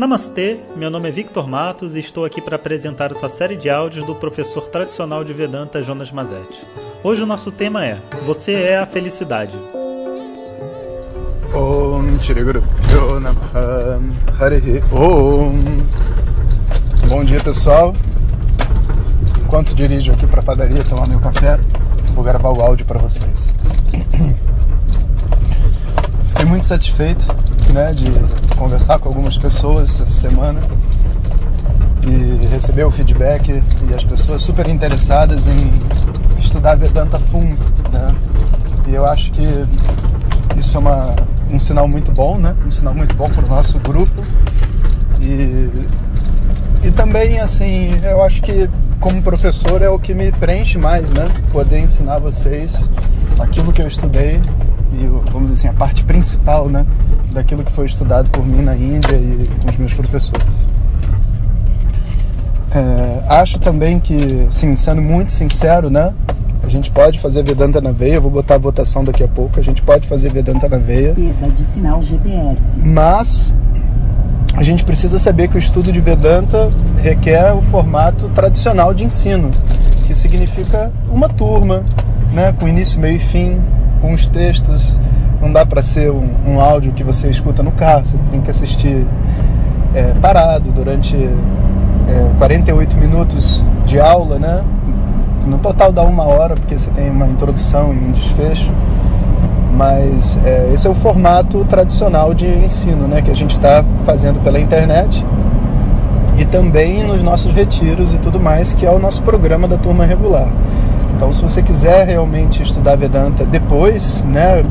Namastê, meu nome é Victor Matos e estou aqui para apresentar essa série de áudios do professor tradicional de Vedanta Jonas Mazetti. Hoje o nosso tema é Você é a felicidade. Bom dia pessoal Enquanto dirijo aqui para a padaria tomar meu café Vou gravar o áudio para vocês Fiquei muito satisfeito né, de conversar com algumas pessoas essa semana e receber o feedback e as pessoas super interessadas em estudar Vedanta fundo, né? E eu acho que isso é uma, um sinal muito bom, né? Um sinal muito bom para o nosso grupo e e também assim eu acho que como professor é o que me preenche mais, né? Poder ensinar vocês aquilo que eu estudei e vamos dizer assim a parte principal, né? Daquilo que foi estudado por mim na Índia e com os meus professores. É, acho também que, sim, sendo muito sincero, né? A gente pode fazer Vedanta na veia, eu vou botar a votação daqui a pouco, a gente pode fazer Vedanta na veia. de sinal GPS. Mas a gente precisa saber que o estudo de Vedanta requer o formato tradicional de ensino, que significa uma turma, né, com início, meio e fim, com os textos, não dá para ser um, um, áudio que você escuta no carro, você tem que assistir é, parado durante é, 48 minutos de aula, né? No total dá uma hora, porque você tem uma introdução e um desfecho. Mas é, esse é o formato tradicional de ensino, né? Que a gente está fazendo pela internet e também nos nossos retiros e tudo mais, que é o nosso programa da turma regular. Então, se você quiser realmente estudar Vedanta depois, né,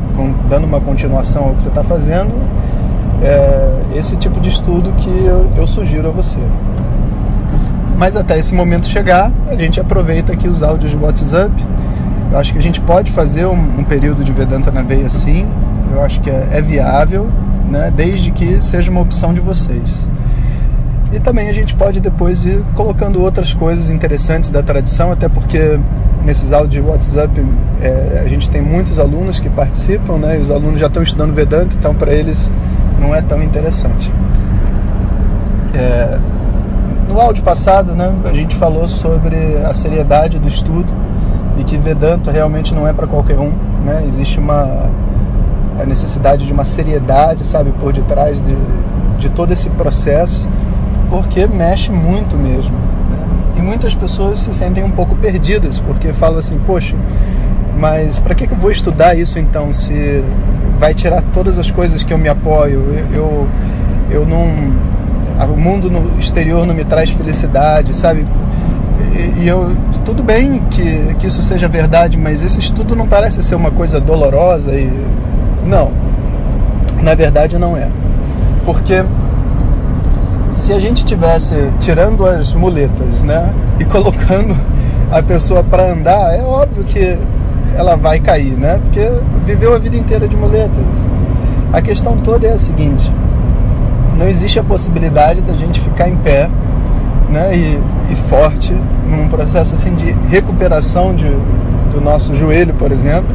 dando uma continuação ao que você está fazendo, é esse tipo de estudo que eu, eu sugiro a você. Mas até esse momento chegar, a gente aproveita aqui os áudios de WhatsApp. Eu acho que a gente pode fazer um, um período de Vedanta na veia sim. Eu acho que é, é viável, né, desde que seja uma opção de vocês. E também a gente pode depois ir colocando outras coisas interessantes da tradição, até porque nesses áudios de WhatsApp, é, a gente tem muitos alunos que participam, né? E os alunos já estão estudando Vedanta, então para eles não é tão interessante. É, no áudio passado, né, a gente falou sobre a seriedade do estudo e que Vedanta realmente não é para qualquer um, né? Existe uma a necessidade de uma seriedade, sabe, por detrás de, de todo esse processo, porque mexe muito mesmo. E muitas pessoas se sentem um pouco perdidas, porque falam assim, poxa, mas para que, que eu vou estudar isso então, se vai tirar todas as coisas que eu me apoio? Eu, eu, eu não. O mundo no exterior não me traz felicidade, sabe? E, e eu. Tudo bem que, que isso seja verdade, mas esse estudo não parece ser uma coisa dolorosa e. Não. Na verdade, não é. Porque se a gente tivesse tirando as muletas, né, e colocando a pessoa para andar, é óbvio que ela vai cair, né? Porque viveu a vida inteira de muletas. A questão toda é a seguinte: não existe a possibilidade da gente ficar em pé, né, e, e forte num processo assim de recuperação de, do nosso joelho, por exemplo,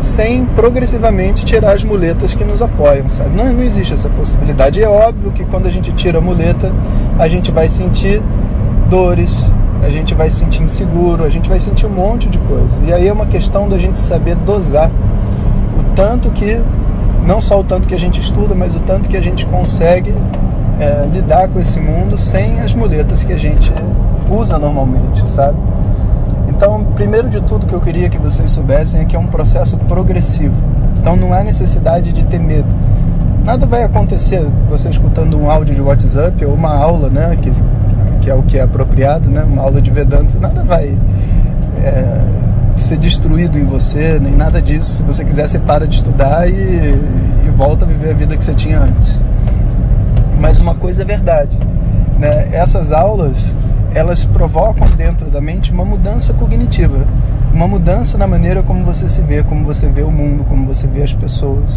sem progressivamente tirar as muletas que nos apoiam, sabe? Não, não existe essa possibilidade. É óbvio que quando a gente tira a muleta, a gente vai sentir dores, a gente vai sentir inseguro, a gente vai sentir um monte de coisa. E aí é uma questão da gente saber dosar o tanto que, não só o tanto que a gente estuda, mas o tanto que a gente consegue é, lidar com esse mundo sem as muletas que a gente usa normalmente, sabe? Então, primeiro de tudo que eu queria que vocês soubessem é que é um processo progressivo. Então, não há necessidade de ter medo. Nada vai acontecer você escutando um áudio de WhatsApp ou uma aula, né, que, que é o que é apropriado, né, uma aula de Vedanta. Nada vai é, ser destruído em você, nem nada disso. Se você quiser, você para de estudar e, e volta a viver a vida que você tinha antes. Mas uma coisa é verdade, né? Essas aulas elas provocam dentro da mente uma mudança cognitiva, uma mudança na maneira como você se vê, como você vê o mundo, como você vê as pessoas.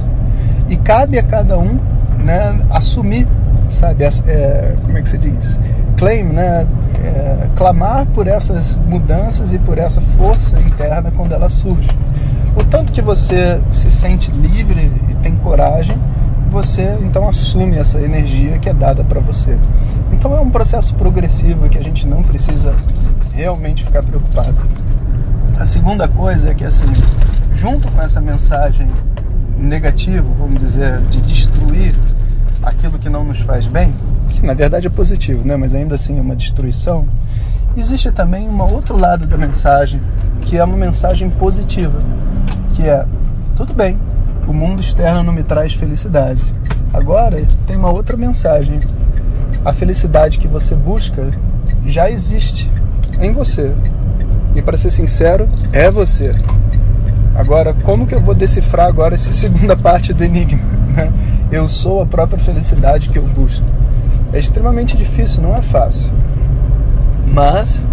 E cabe a cada um né, assumir, sabe, é, como é que se diz? Claim, né? É, clamar por essas mudanças e por essa força interna quando ela surge. O tanto que você se sente livre e tem coragem você então assume essa energia que é dada para você. Então é um processo progressivo que a gente não precisa realmente ficar preocupado. A segunda coisa é que assim, junto com essa mensagem negativa, vamos dizer, de destruir aquilo que não nos faz bem, que na verdade é positivo, né? mas ainda assim é uma destruição, existe também um outro lado da mensagem, que é uma mensagem positiva, que é tudo bem, o mundo externo não me traz felicidade. Agora tem uma outra mensagem. A felicidade que você busca já existe em você. E para ser sincero, é você. Agora, como que eu vou decifrar agora essa segunda parte do enigma? Né? Eu sou a própria felicidade que eu busco. É extremamente difícil, não é fácil. Mas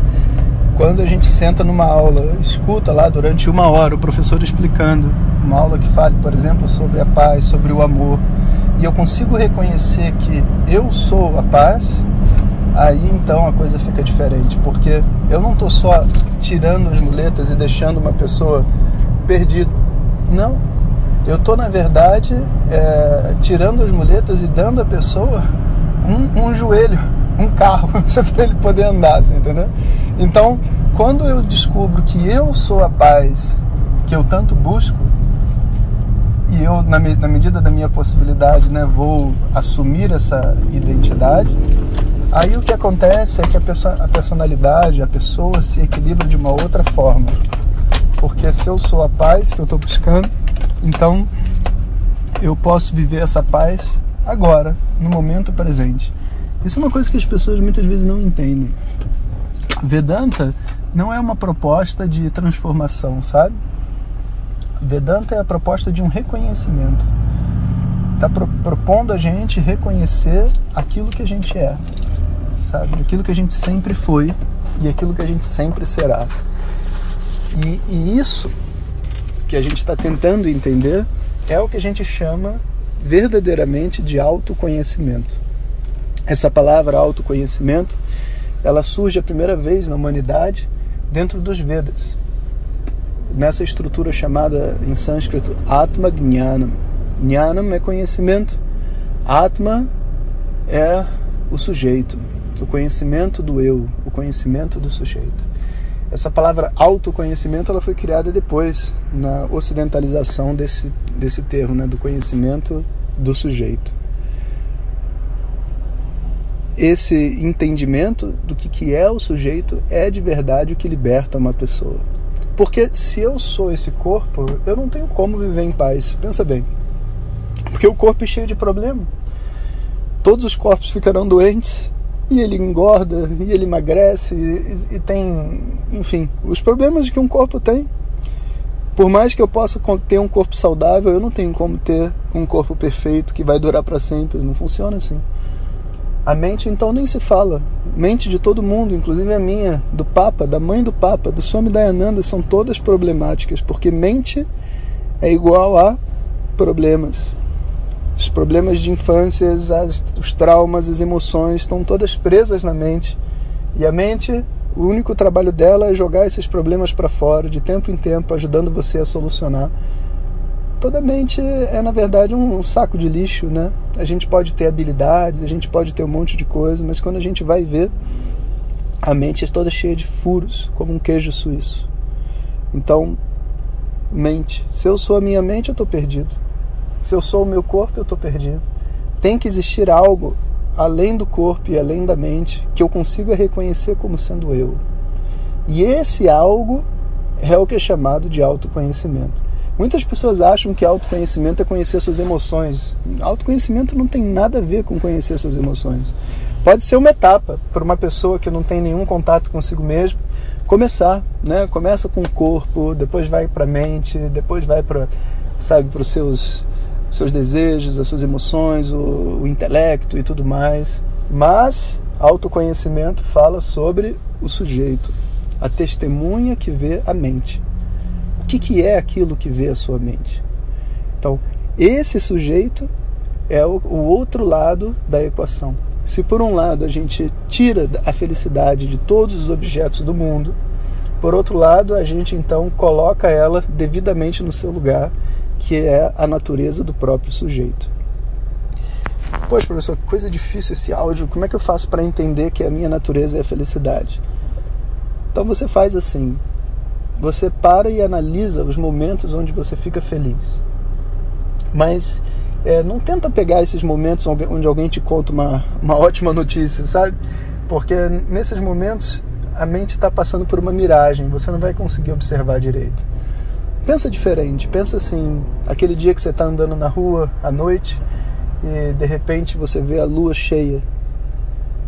quando a gente senta numa aula, escuta lá durante uma hora o professor explicando uma aula que fale, por exemplo, sobre a paz, sobre o amor, e eu consigo reconhecer que eu sou a paz, aí então a coisa fica diferente, porque eu não estou só tirando as muletas e deixando uma pessoa perdida. Não. Eu estou, na verdade, é, tirando as muletas e dando à pessoa um, um joelho, um carro, para ele poder andar, assim, entendeu? Então, quando eu descubro que eu sou a paz que eu tanto busco, e eu, na, na medida da minha possibilidade, né, vou assumir essa identidade, aí o que acontece é que a, perso a personalidade, a pessoa se equilibra de uma outra forma. Porque se eu sou a paz que eu estou buscando, então eu posso viver essa paz agora, no momento presente. Isso é uma coisa que as pessoas muitas vezes não entendem. Vedanta não é uma proposta de transformação, sabe? Vedanta é a proposta de um reconhecimento. Está pro, propondo a gente reconhecer aquilo que a gente é, sabe? Aquilo que a gente sempre foi e aquilo que a gente sempre será. E, e isso que a gente está tentando entender é o que a gente chama verdadeiramente de autoconhecimento. Essa palavra autoconhecimento, ela surge a primeira vez na humanidade dentro dos Vedas nessa estrutura chamada em sânscrito Atma Jnanam. Jnanam é conhecimento, Atma é o sujeito, o conhecimento do eu, o conhecimento do sujeito. Essa palavra autoconhecimento ela foi criada depois na ocidentalização desse, desse termo, né, do conhecimento do sujeito. Esse entendimento do que, que é o sujeito é de verdade o que liberta uma pessoa. Porque se eu sou esse corpo, eu não tenho como viver em paz. Pensa bem. Porque o corpo é cheio de problema. Todos os corpos ficarão doentes e ele engorda e ele emagrece e, e tem, enfim, os problemas que um corpo tem. Por mais que eu possa ter um corpo saudável, eu não tenho como ter um corpo perfeito que vai durar para sempre. Não funciona assim. A mente então nem se fala. Mente de todo mundo, inclusive a minha, do Papa, da mãe do Papa, do Swami Dayananda, são todas problemáticas, porque mente é igual a problemas. Os problemas de infância, as, os traumas, as emoções estão todas presas na mente. E a mente, o único trabalho dela é jogar esses problemas para fora, de tempo em tempo, ajudando você a solucionar toda mente é na verdade um, saco de lixo, né? A gente pode ter habilidades, a gente pode ter um monte de coisa, mas quando a gente vai ver, a mente é toda cheia de furos, como um queijo suíço. Então, mente. Se eu sou a minha mente, eu estou perdido. Se eu sou o meu corpo, eu estou perdido. Tem que existir algo além do corpo e além da mente que eu consiga reconhecer como sendo eu. E esse algo é o que é chamado de autoconhecimento. Muitas pessoas acham que autoconhecimento é conhecer suas emoções. Autoconhecimento não tem nada a ver com conhecer suas emoções. Pode ser uma etapa para uma pessoa que não tem nenhum contato consigo mesmo começar, né? Começa com o corpo, depois vai para a mente, depois vai para, sabe, para os seus seus desejos, as suas emoções, o, o intelecto e tudo mais. Mas autoconhecimento fala sobre o sujeito, a testemunha que vê a mente que, que é aquilo que vê a sua mente. Então, esse sujeito é o, o outro lado da equação. Se por um lado a gente tira a felicidade de todos os objetos do mundo, por outro lado a gente então coloca ela devidamente no seu lugar, que é a natureza do próprio sujeito. Poxa, professor, que coisa difícil esse áudio. Como é que eu faço para entender que a minha natureza é a felicidade? Então você faz assim: você para e analisa os momentos onde você fica feliz. Mas é, não tenta pegar esses momentos onde alguém te conta uma, uma ótima notícia, sabe? Porque nesses momentos a mente está passando por uma miragem, você não vai conseguir observar direito. Pensa diferente, pensa assim: aquele dia que você está andando na rua à noite e de repente você vê a lua cheia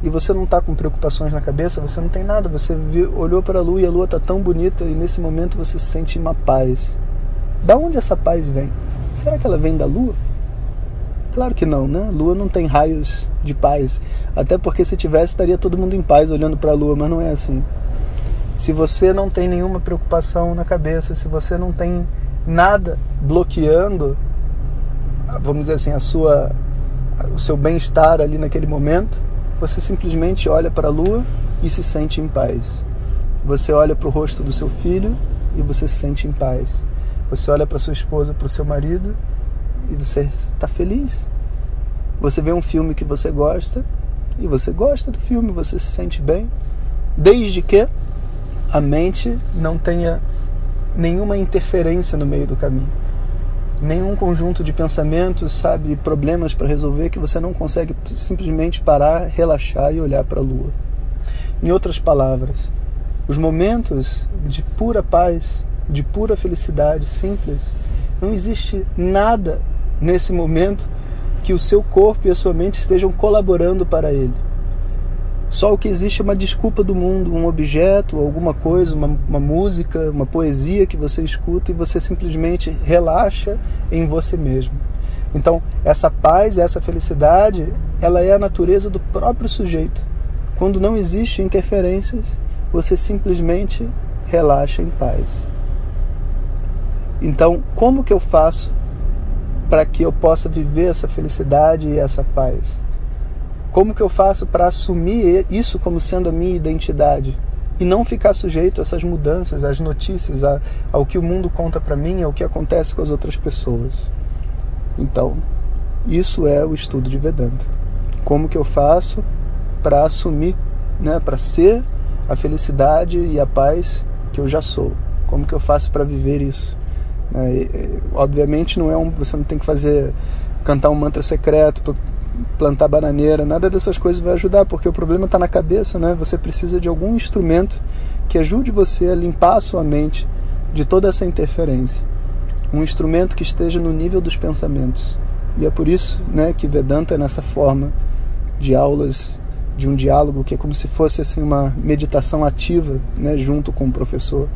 e você não está com preocupações na cabeça, você não tem nada, você viu, olhou para a lua e a lua está tão bonita e nesse momento você se sente uma paz. Da onde essa paz vem? Será que ela vem da lua? Claro que não, né? A lua não tem raios de paz. Até porque se tivesse, estaria todo mundo em paz olhando para a lua, mas não é assim. Se você não tem nenhuma preocupação na cabeça, se você não tem nada bloqueando vamos dizer assim, a sua, o seu bem-estar ali naquele momento, você simplesmente olha para a lua e se sente em paz. Você olha para o rosto do seu filho e você se sente em paz. Você olha para sua esposa, para o seu marido e você está feliz. Você vê um filme que você gosta e você gosta do filme, você se sente bem, desde que a mente não tenha nenhuma interferência no meio do caminho nenhum conjunto de pensamentos, sabe, problemas para resolver que você não consegue simplesmente parar, relaxar e olhar para a lua. Em outras palavras, os momentos de pura paz, de pura felicidade simples, não existe nada nesse momento que o seu corpo e a sua mente estejam colaborando para ele. Só o que existe é uma desculpa do mundo, um objeto, alguma coisa, uma, uma, música, uma poesia que você escuta e você simplesmente relaxa em você mesmo. Então, essa paz, essa felicidade, ela é a natureza do próprio sujeito. Quando não existe interferências, você simplesmente relaxa em paz. Então, como que eu faço para que eu possa viver essa felicidade e essa paz? Como que eu faço para assumir isso como sendo a minha identidade e não ficar sujeito a essas mudanças, às notícias, a, ao que o mundo conta para mim, ao que acontece com as outras pessoas? Então, isso é o estudo de Vedanta. Como que eu faço para assumir, né, para ser a felicidade e a paz que eu já sou? Como que eu faço para viver isso? É, obviamente não é um, você não tem que fazer cantar um mantra secreto plantar bananeira, nada dessas coisas vai ajudar, porque o problema está na cabeça, né? Você precisa de algum instrumento que ajude você a limpar a sua mente de toda essa interferência. Um instrumento que esteja no nível dos pensamentos. E é por isso né, que Vedanta é nessa forma de aulas, de um diálogo que é como se fosse assim, uma meditação ativa né, junto com o professor.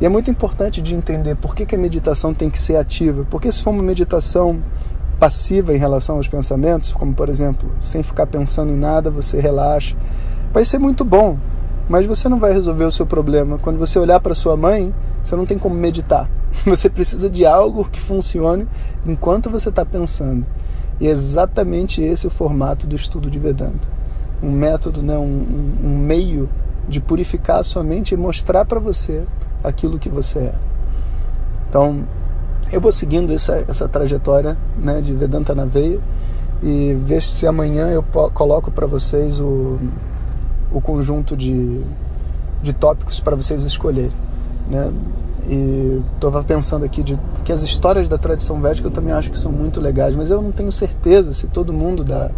E é muito importante de entender por que, que a meditação tem que ser ativa. Porque se for uma meditação passiva em relação aos pensamentos, como por exemplo, sem ficar pensando em nada, você relaxa, vai ser muito bom, mas você não vai resolver o seu problema. Quando você olhar para sua mãe, você não tem como meditar. Você precisa de algo que funcione enquanto você está pensando. E é exatamente esse o formato do estudo de Vedanta. Um método, né, um, um meio de purificar a sua mente e mostrar para você aquilo que você é. Então, eu vou seguindo essa, essa trajetória né, de Vedanta na veia e ver se amanhã eu coloco para vocês o, o conjunto de, de tópicos para vocês escolherem. Né? E estava pensando aqui de que as histórias da tradição védica eu também acho que são muito legais, mas eu não tenho certeza se todo mundo da,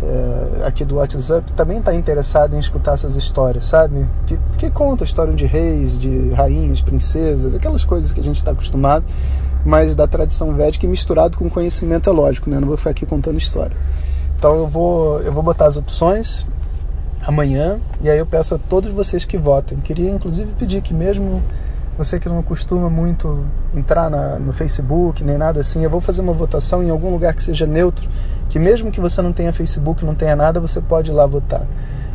é, aqui do WhatsApp também está interessado em escutar essas histórias, sabe? Que, que conta a história de reis, de rainhas, princesas, aquelas coisas que a gente está acostumado, mas da tradição védica e misturado com conhecimento é lógico, né? Não vou ficar aqui contando história. Então eu vou, eu vou botar as opções amanhã e aí eu peço a todos vocês que votem. Queria inclusive pedir que mesmo você que não costuma muito entrar na, no Facebook nem nada assim, eu vou fazer uma votação em algum lugar que seja neutro, que mesmo que você não tenha Facebook, não tenha nada, você pode ir lá votar.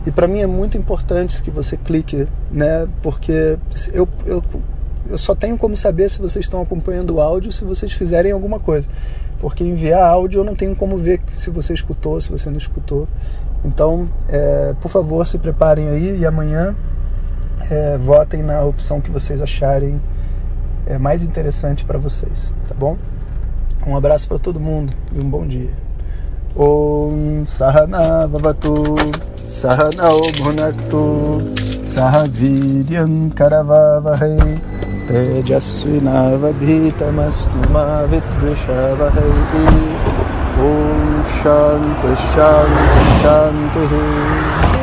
E para mim é muito importante que você clique, né? Porque eu, eu, eu só tenho como saber se vocês estão acompanhando o áudio se vocês fizerem alguma coisa. Porque enviar áudio eu não tenho como ver se você escutou, se você não escutou. Então, é, por favor, se preparem aí e amanhã é, votem na opção que vocês acharem é, mais interessante para vocês, tá bom? Um abraço para todo mundo e um bom dia. Om Sahana Bhavatu Sahana Bhunaktu Sahaviryam Tejasvinavadhitamastu Om Shanti Shanti Shanti